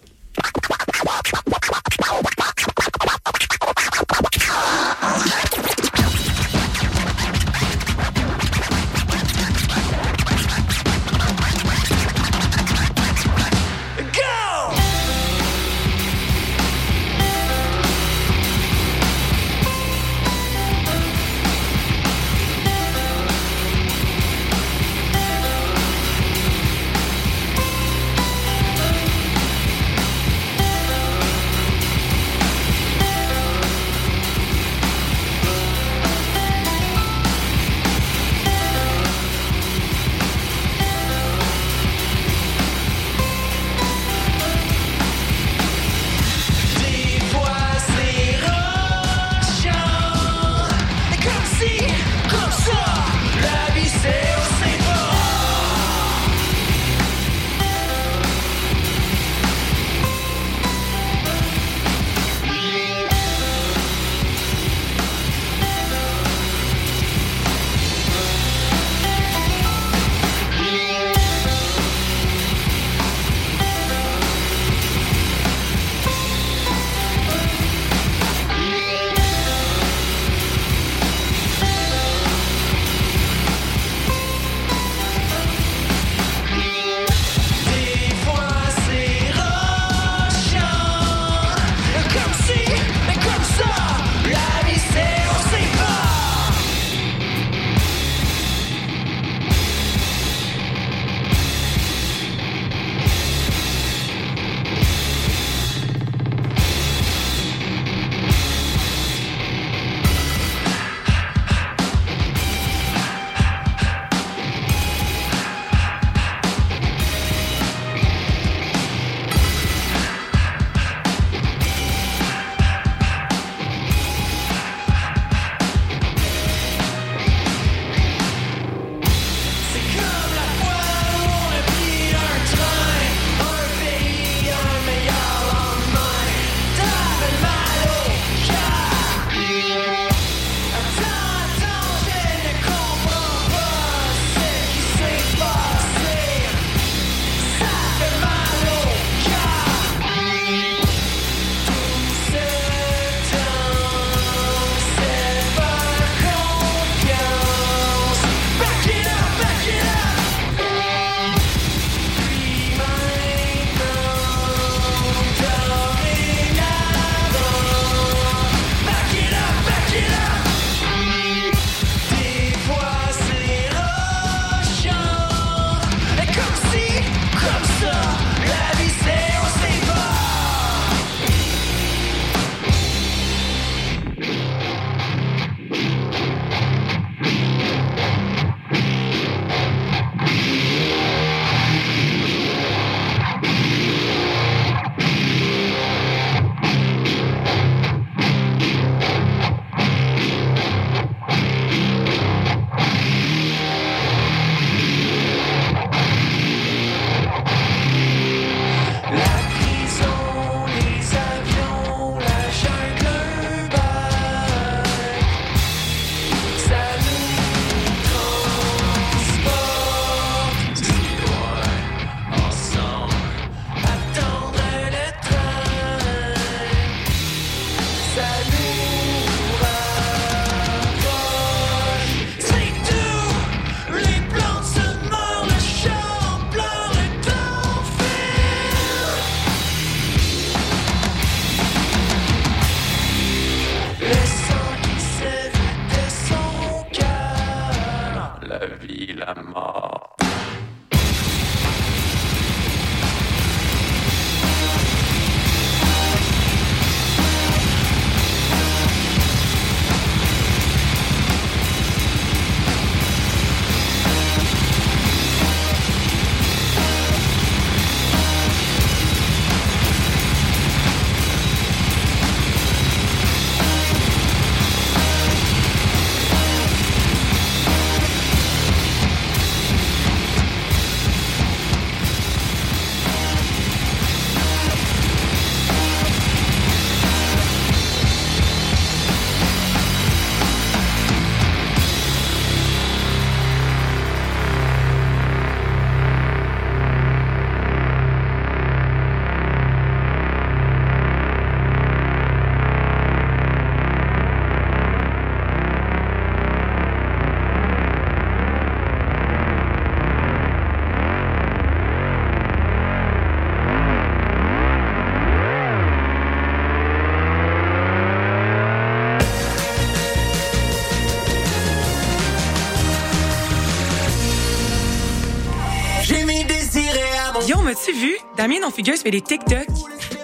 Fugueuse, fait des TikTok.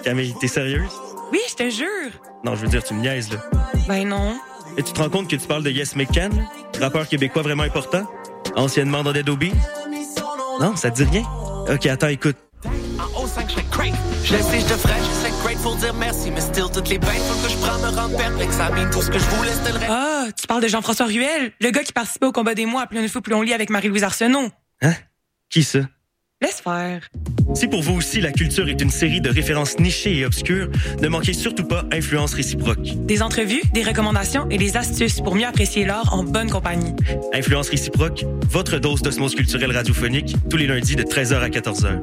Camille, t'es sérieuse? Oui, je te jure. Non, je veux dire, tu me niaises, là. Ben non. Et tu te rends compte que tu parles de Yes McCann, rappeur québécois vraiment important? Anciennement dans Dead Obi? Non, ça te dit rien? Ok, attends, écoute. En haut 5, je serais great. Je le sais, je devrais, je serais grateful dire merci. Mais still, toutes les bêtes faut que je prends me rendent perplexe. Ça mine tout ce que je voulais, c'était le reste. Ah, tu parles de Jean-François Ruel, le gars qui participait au combat des mois à plus une fois plus on lit avec Marie-Louise Arsenault. Hein? Qui ça? Laisse faire. Si pour vous aussi la culture est une série de références nichées et obscures, ne manquez surtout pas Influence réciproque. Des entrevues, des recommandations et des astuces pour mieux apprécier l'art en bonne compagnie. Influence réciproque, votre dose d'osmose culturelle radiophonique, tous les lundis de 13h à 14h.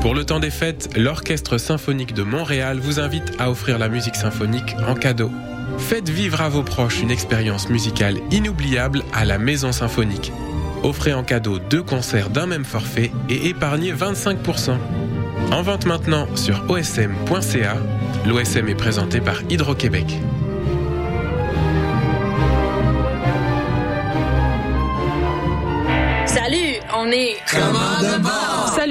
Pour le temps des fêtes, l'Orchestre symphonique de Montréal vous invite à offrir la musique symphonique en cadeau. Faites vivre à vos proches une expérience musicale inoubliable à la Maison Symphonique. Offrez en cadeau deux concerts d'un même forfait et épargnez 25%. En vente maintenant sur osm.ca. L'OSM est présenté par Hydro-Québec. Salut, on est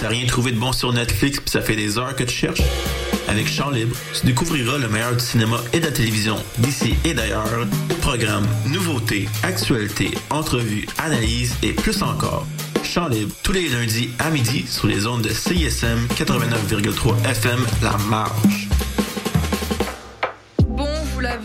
T'as rien trouvé de bon sur Netflix puis ça fait des heures que tu cherches? Avec Chant Libre, tu découvriras le meilleur du cinéma et de la télévision d'ici et d'ailleurs. Programmes, nouveautés, actualités, entrevues, analyses et plus encore. Chant Libre, tous les lundis à midi sur les ondes de CISM 89,3 FM La Marge.